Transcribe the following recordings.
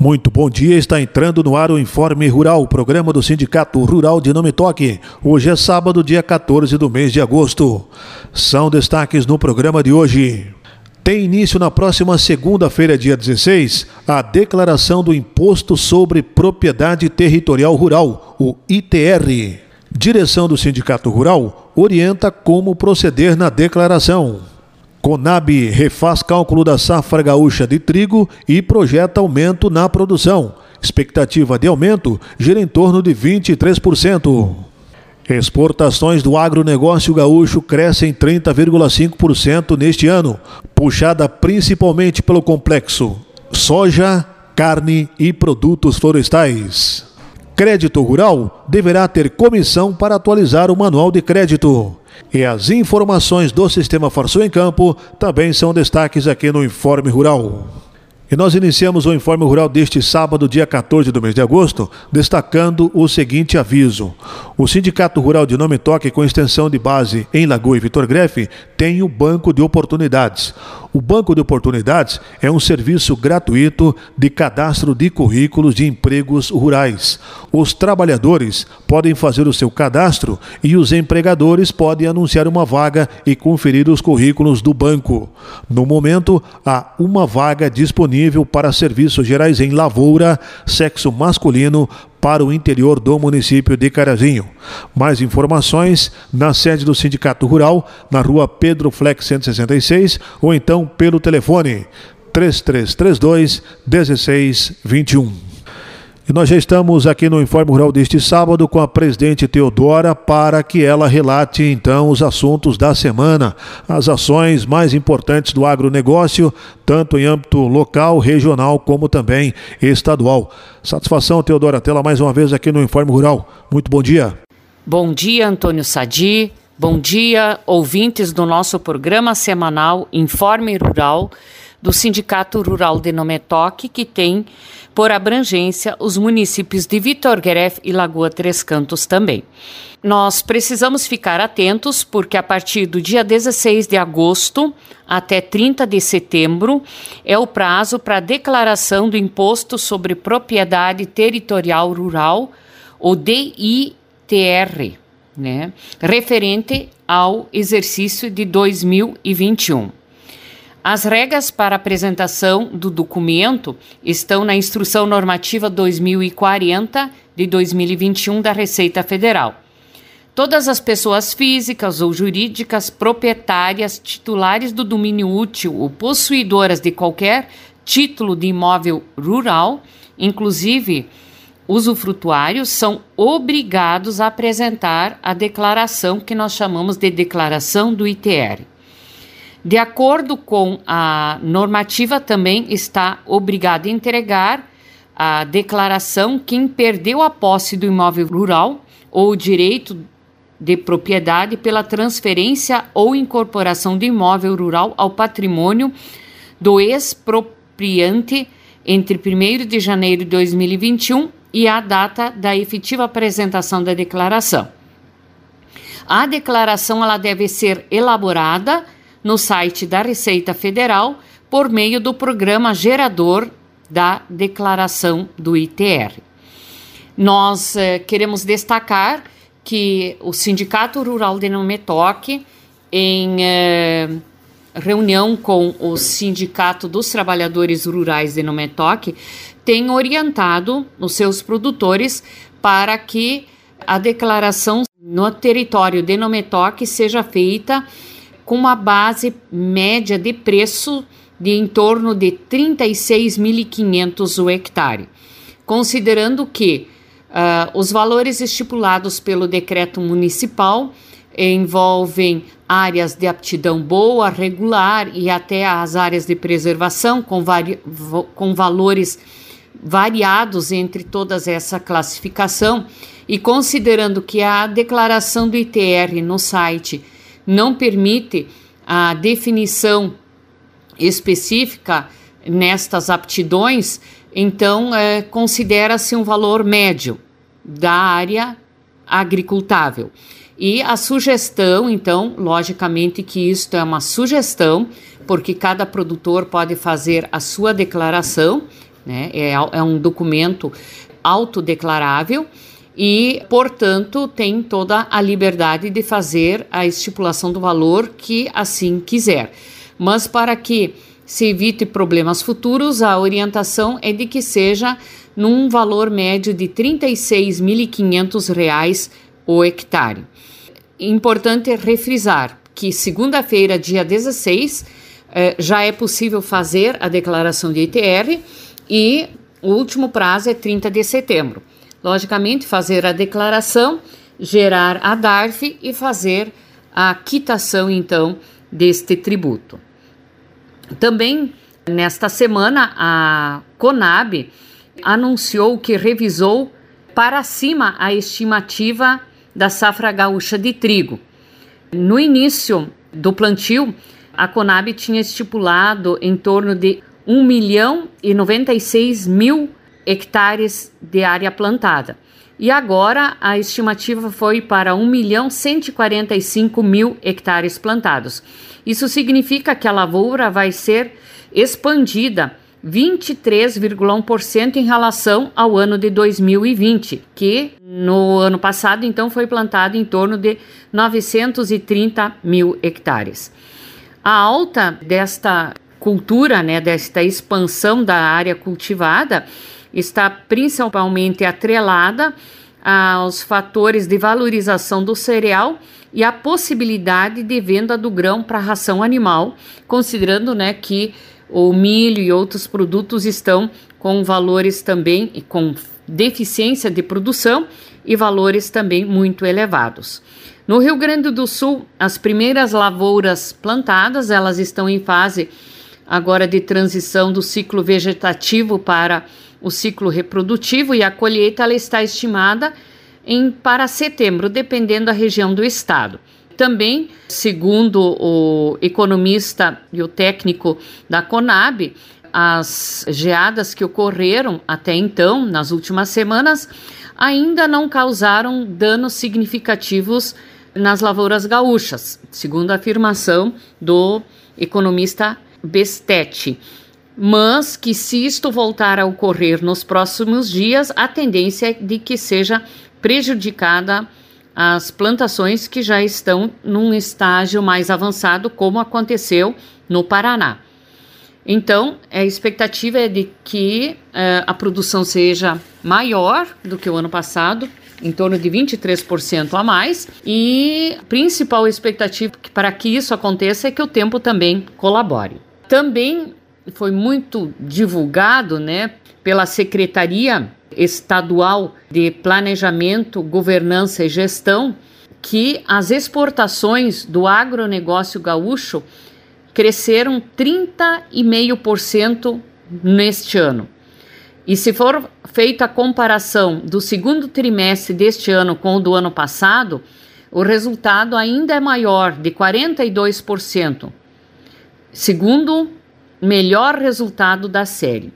Muito bom dia, está entrando no ar o Informe Rural, programa do Sindicato Rural de Nome Toque. Hoje é sábado, dia 14 do mês de agosto. São destaques no programa de hoje. Tem início na próxima segunda-feira, dia 16, a declaração do Imposto sobre Propriedade Territorial Rural, o ITR. Direção do Sindicato Rural orienta como proceder na declaração. Conab refaz cálculo da safra gaúcha de trigo e projeta aumento na produção. Expectativa de aumento gira em torno de 23%. Exportações do agronegócio gaúcho crescem 30,5% neste ano, puxada principalmente pelo complexo soja, carne e produtos florestais. Crédito Rural deverá ter comissão para atualizar o manual de crédito. E as informações do Sistema Forçou em Campo também são destaques aqui no Informe Rural. E nós iniciamos o Informe Rural deste sábado, dia 14 do mês de agosto, destacando o seguinte aviso. O Sindicato Rural de Nome Toque, com extensão de base em Lagoa e Vitor Grefe, tem o Banco de Oportunidades. O Banco de Oportunidades é um serviço gratuito de cadastro de currículos de empregos rurais. Os trabalhadores podem fazer o seu cadastro e os empregadores podem anunciar uma vaga e conferir os currículos do banco. No momento, há uma vaga disponível para serviços gerais em lavoura, sexo masculino, para o interior do município de Carazinho. Mais informações na sede do Sindicato Rural, na rua Pedro Flex 166, ou então pelo telefone 3332 1621. E nós já estamos aqui no Informe Rural deste sábado com a presidente Teodora para que ela relate então os assuntos da semana, as ações mais importantes do agronegócio, tanto em âmbito local, regional, como também estadual. Satisfação, Teodora, tê-la mais uma vez aqui no Informe Rural. Muito bom dia. Bom dia, Antônio Sadi. Bom dia, ouvintes do nosso programa semanal Informe Rural do Sindicato Rural de Nometoque, que tem por abrangência os municípios de Vitor Gueref e Lagoa Três Cantos também. Nós precisamos ficar atentos porque a partir do dia 16 de agosto até 30 de setembro é o prazo para declaração do Imposto sobre Propriedade Territorial Rural, o DITR, né, referente ao exercício de 2021. As regras para apresentação do documento estão na Instrução Normativa 2040 de 2021 da Receita Federal. Todas as pessoas físicas ou jurídicas proprietárias, titulares do domínio útil ou possuidoras de qualquer título de imóvel rural, inclusive usufrutuários, são obrigados a apresentar a declaração que nós chamamos de declaração do ITR. De acordo com a normativa, também está obrigado a entregar a declaração quem perdeu a posse do imóvel rural ou o direito de propriedade pela transferência ou incorporação do imóvel rural ao patrimônio do expropriante entre 1 de janeiro de 2021 e a data da efetiva apresentação da declaração. A declaração ela deve ser elaborada no site da Receita Federal por meio do programa gerador da declaração do ITR. Nós eh, queremos destacar que o Sindicato Rural de Nometoque, em eh, reunião com o Sindicato dos Trabalhadores Rurais de Nometoque, tem orientado os seus produtores para que a declaração no território de Nometoque seja feita com uma base média de preço de em torno de 36.500 o hectare, considerando que uh, os valores estipulados pelo decreto municipal envolvem áreas de aptidão boa, regular e até as áreas de preservação com, vari com valores variados entre todas essa classificação. E considerando que a declaração do ITR no site não permite a definição específica nestas aptidões, então é, considera-se um valor médio da área agricultável. E a sugestão, então, logicamente que isto é uma sugestão, porque cada produtor pode fazer a sua declaração, né? É, é um documento autodeclarável e, portanto, tem toda a liberdade de fazer a estipulação do valor que assim quiser. Mas para que se evite problemas futuros, a orientação é de que seja num valor médio de R$ 36.500 o hectare. Importante refrisar que segunda-feira, dia 16, eh, já é possível fazer a declaração de ITR e o último prazo é 30 de setembro. Logicamente, fazer a declaração, gerar a DARF e fazer a quitação, então, deste tributo. Também, nesta semana, a Conab anunciou que revisou para cima a estimativa da safra gaúcha de trigo. No início do plantio, a Conab tinha estipulado em torno de 1 milhão e 96 mil hectares de área plantada. E agora a estimativa foi para 1 milhão 145 mil hectares plantados. Isso significa que a lavoura vai ser expandida 23,1% em relação ao ano de 2020, que no ano passado então foi plantado em torno de 930 mil hectares. A alta desta cultura, né, desta expansão da área cultivada, está principalmente atrelada aos fatores de valorização do cereal e a possibilidade de venda do grão para ração animal, considerando né, que o milho e outros produtos estão com valores também e com deficiência de produção e valores também muito elevados. No Rio Grande do Sul, as primeiras lavouras plantadas, elas estão em fase agora de transição do ciclo vegetativo para o ciclo reprodutivo e a colheita ela está estimada em para setembro, dependendo da região do estado. Também, segundo o economista e o técnico da Conab, as geadas que ocorreram até então, nas últimas semanas, ainda não causaram danos significativos nas lavouras gaúchas, segundo a afirmação do economista Bestetti. Mas que se isto voltar a ocorrer nos próximos dias, a tendência é de que seja prejudicada as plantações que já estão num estágio mais avançado, como aconteceu no Paraná. Então, a expectativa é de que uh, a produção seja maior do que o ano passado, em torno de 23% a mais, e a principal expectativa para que isso aconteça é que o tempo também colabore. Também foi muito divulgado, né, pela Secretaria Estadual de Planejamento, Governança e Gestão que as exportações do agronegócio gaúcho cresceram 30,5% neste ano. E se for feita a comparação do segundo trimestre deste ano com o do ano passado, o resultado ainda é maior, de 42%, segundo melhor resultado da série.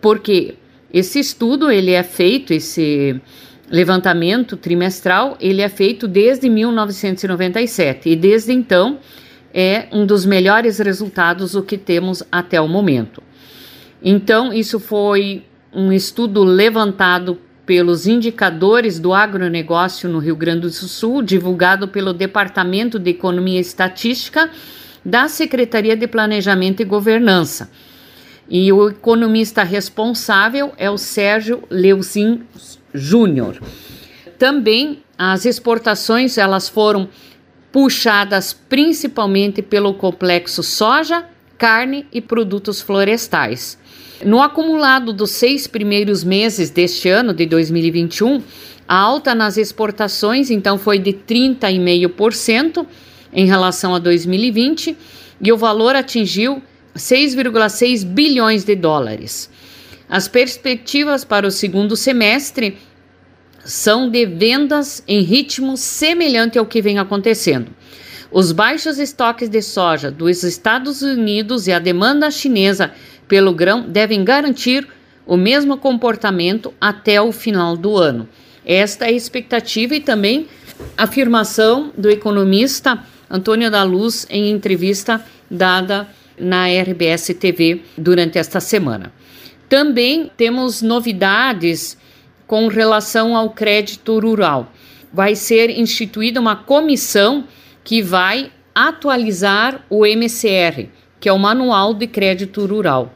Porque esse estudo ele é feito, esse levantamento trimestral, ele é feito desde 1997 e desde então é um dos melhores resultados o que temos até o momento. Então, isso foi um estudo levantado pelos indicadores do agronegócio no Rio Grande do Sul, divulgado pelo Departamento de Economia e Estatística da Secretaria de Planejamento e Governança. E o economista responsável é o Sérgio Leusin Júnior. Também as exportações elas foram puxadas principalmente pelo complexo soja, carne e produtos florestais. No acumulado dos seis primeiros meses deste ano, de 2021, a alta nas exportações então foi de 30,5% em relação a 2020 e o valor atingiu 6,6 bilhões de dólares. As perspectivas para o segundo semestre são de vendas em ritmo semelhante ao que vem acontecendo. Os baixos estoques de soja dos Estados Unidos e a demanda chinesa pelo grão devem garantir o mesmo comportamento até o final do ano. Esta é a expectativa e também afirmação do economista Antônio da Luz em entrevista dada na RBS TV durante esta semana. Também temos novidades com relação ao crédito rural. Vai ser instituída uma comissão que vai atualizar o MCR, que é o Manual de Crédito Rural.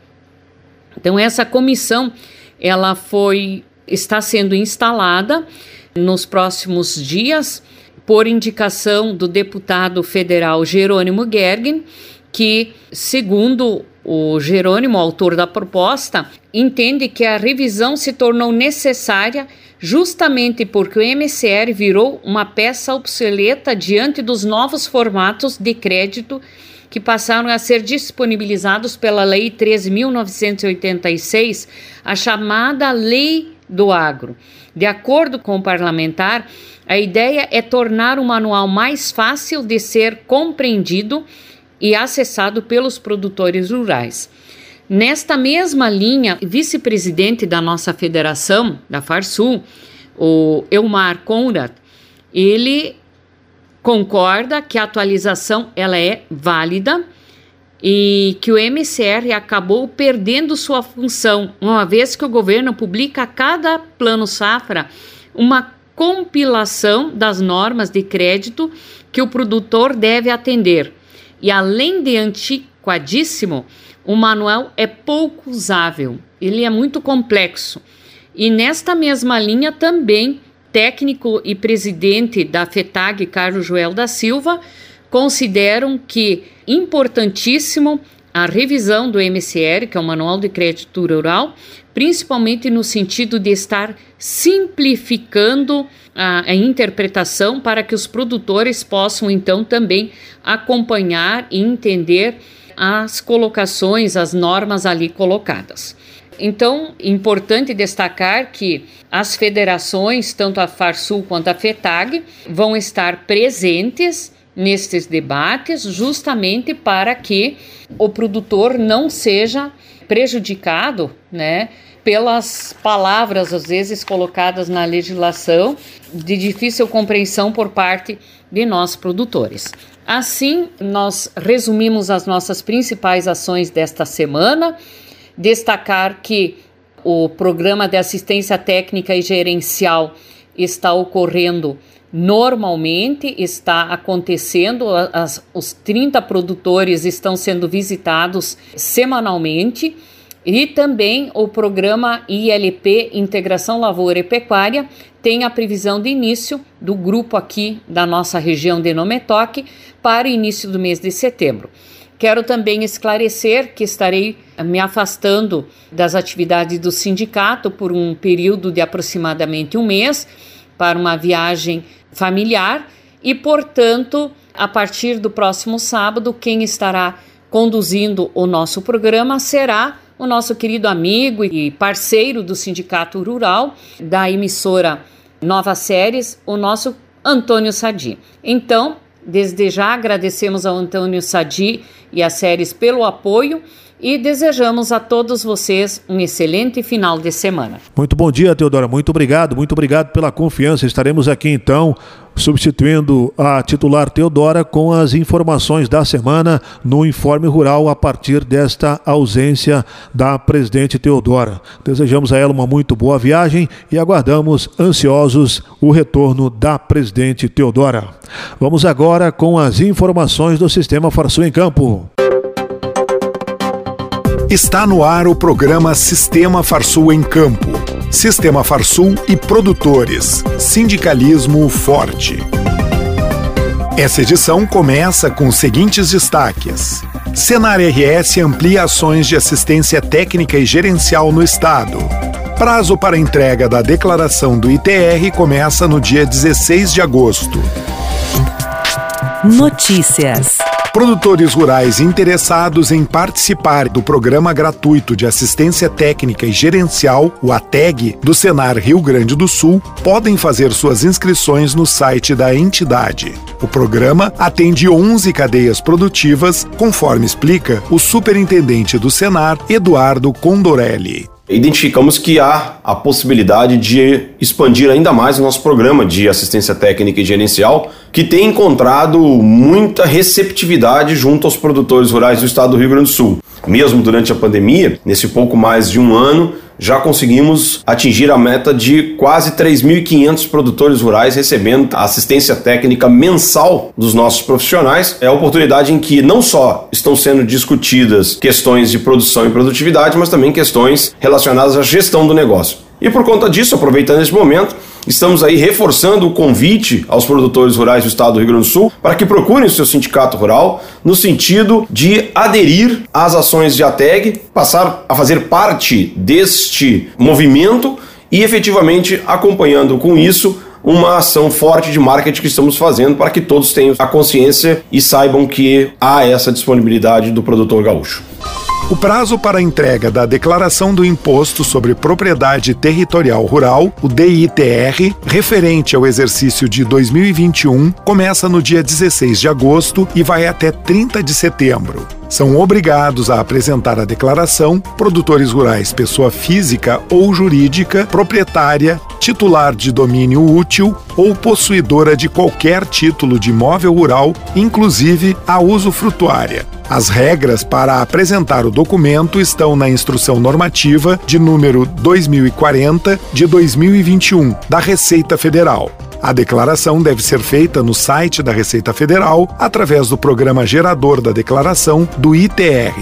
Então essa comissão ela foi está sendo instalada nos próximos dias por indicação do deputado federal Jerônimo Gergen, que, segundo o Jerônimo, autor da proposta, entende que a revisão se tornou necessária justamente porque o MCR virou uma peça obsoleta diante dos novos formatos de crédito que passaram a ser disponibilizados pela Lei 13.986, a chamada Lei do Agro. De acordo com o parlamentar, a ideia é tornar o manual mais fácil de ser compreendido e acessado pelos produtores rurais. Nesta mesma linha, vice-presidente da nossa federação, da Farsul, o Elmar Conrad, ele concorda que a atualização ela é válida e que o MCR acabou perdendo sua função, uma vez que o governo publica a cada plano safra uma compilação das normas de crédito que o produtor deve atender. E além de antiquadíssimo, o manual é pouco usável, ele é muito complexo. E nesta mesma linha também técnico e presidente da FETAG, Carlos Joel da Silva, consideram que importantíssimo a revisão do MCR, que é o Manual de Crédito Rural, principalmente no sentido de estar simplificando a, a, interpretação para que os produtores possam então também acompanhar e entender as colocações, as normas ali colocadas. Então, importante destacar que as federações, tanto a Farsul quanto a FETAG, vão estar presentes nestes debates, justamente para que o produtor não seja prejudicado, né, pelas palavras às vezes colocadas na legislação de difícil compreensão por parte de nós produtores. Assim, nós resumimos as nossas principais ações desta semana Destacar que o programa de assistência técnica e gerencial está ocorrendo normalmente, está acontecendo, as, os 30 produtores estão sendo visitados semanalmente. E também o programa ILP Integração Lavoura e Pecuária tem a previsão de início do grupo aqui da nossa região de Nometoque para o início do mês de setembro. Quero também esclarecer que estarei me afastando das atividades do sindicato por um período de aproximadamente um mês para uma viagem familiar e, portanto, a partir do próximo sábado, quem estará conduzindo o nosso programa será o nosso querido amigo e parceiro do Sindicato Rural, da emissora Nova Séries, o nosso Antônio Sadi. Então, desde já agradecemos ao Antônio Sadi e às séries pelo apoio e desejamos a todos vocês um excelente final de semana. Muito bom dia, Teodora. Muito obrigado, muito obrigado pela confiança. Estaremos aqui então substituindo a titular Teodora com as informações da semana no Informe Rural a partir desta ausência da presidente Teodora. Desejamos a ela uma muito boa viagem e aguardamos ansiosos o retorno da presidente Teodora. Vamos agora com as informações do Sistema Farsul em Campo. Está no ar o programa Sistema Farsul em Campo. Sistema Farsul e produtores. Sindicalismo forte. Essa edição começa com os seguintes destaques. Senar RS amplia ações de assistência técnica e gerencial no Estado. Prazo para entrega da declaração do ITR começa no dia 16 de agosto. Notícias. Produtores rurais interessados em participar do Programa Gratuito de Assistência Técnica e Gerencial, o ATEG, do Senar Rio Grande do Sul, podem fazer suas inscrições no site da entidade. O programa atende 11 cadeias produtivas, conforme explica o superintendente do Senar, Eduardo Condorelli. Identificamos que há a possibilidade de expandir ainda mais o nosso programa de assistência técnica e gerencial, que tem encontrado muita receptividade junto aos produtores rurais do estado do Rio Grande do Sul. Mesmo durante a pandemia, nesse pouco mais de um ano, já conseguimos atingir a meta de quase 3.500 produtores rurais recebendo assistência técnica mensal dos nossos profissionais. É a oportunidade em que não só estão sendo discutidas questões de produção e produtividade, mas também questões relacionadas à gestão do negócio. E por conta disso, aproveitando esse momento, estamos aí reforçando o convite aos produtores rurais do estado do Rio Grande do Sul para que procurem o seu sindicato rural no sentido de aderir às ações de ATEG, passar a fazer parte deste movimento e efetivamente acompanhando com isso uma ação forte de marketing que estamos fazendo para que todos tenham a consciência e saibam que há essa disponibilidade do produtor gaúcho. O prazo para a entrega da Declaração do Imposto sobre Propriedade Territorial Rural, o DITR, referente ao exercício de 2021, começa no dia 16 de agosto e vai até 30 de setembro. São obrigados a apresentar a declaração produtores rurais, pessoa física ou jurídica, proprietária, titular de domínio útil ou possuidora de qualquer título de imóvel rural, inclusive a usufrutuária. As regras para apresentar o documento estão na Instrução Normativa de número 2040 de 2021 da Receita Federal. A declaração deve ser feita no site da Receita Federal através do programa gerador da declaração do ITR.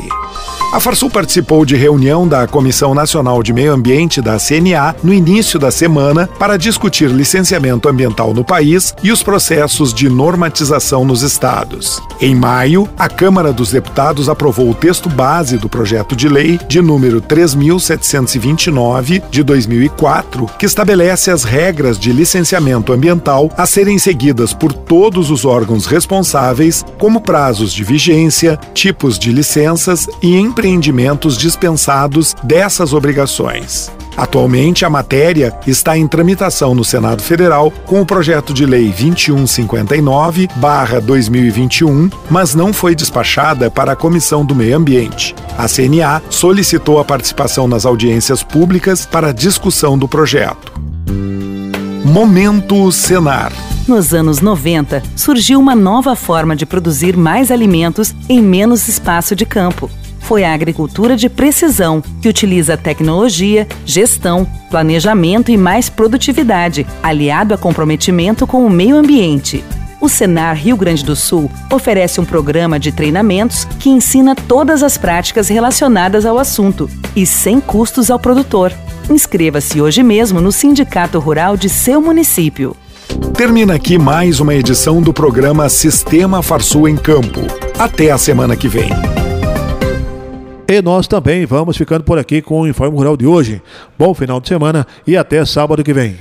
A Farsul participou de reunião da Comissão Nacional de Meio Ambiente da CNA no início da semana para discutir licenciamento ambiental no país e os processos de normatização nos estados. Em maio, a Câmara dos Deputados aprovou o texto base do projeto de lei de número 3729 de 2004, que estabelece as regras de licenciamento ambiental a serem seguidas por todos os órgãos responsáveis, como prazos de vigência, tipos de licenças e empreendimentos dispensados dessas obrigações. Atualmente, a matéria está em tramitação no Senado Federal com o projeto de lei 2159-2021, mas não foi despachada para a Comissão do Meio Ambiente. A CNA solicitou a participação nas audiências públicas para discussão do projeto. Momento Senar. Nos anos 90, surgiu uma nova forma de produzir mais alimentos em menos espaço de campo foi a agricultura de precisão, que utiliza tecnologia, gestão, planejamento e mais produtividade, aliado a comprometimento com o meio ambiente. O Senar Rio Grande do Sul oferece um programa de treinamentos que ensina todas as práticas relacionadas ao assunto e sem custos ao produtor. Inscreva-se hoje mesmo no Sindicato Rural de seu município. Termina aqui mais uma edição do programa Sistema Farsul em Campo. Até a semana que vem. E nós também vamos ficando por aqui com o Informe Rural de hoje. Bom final de semana e até sábado que vem.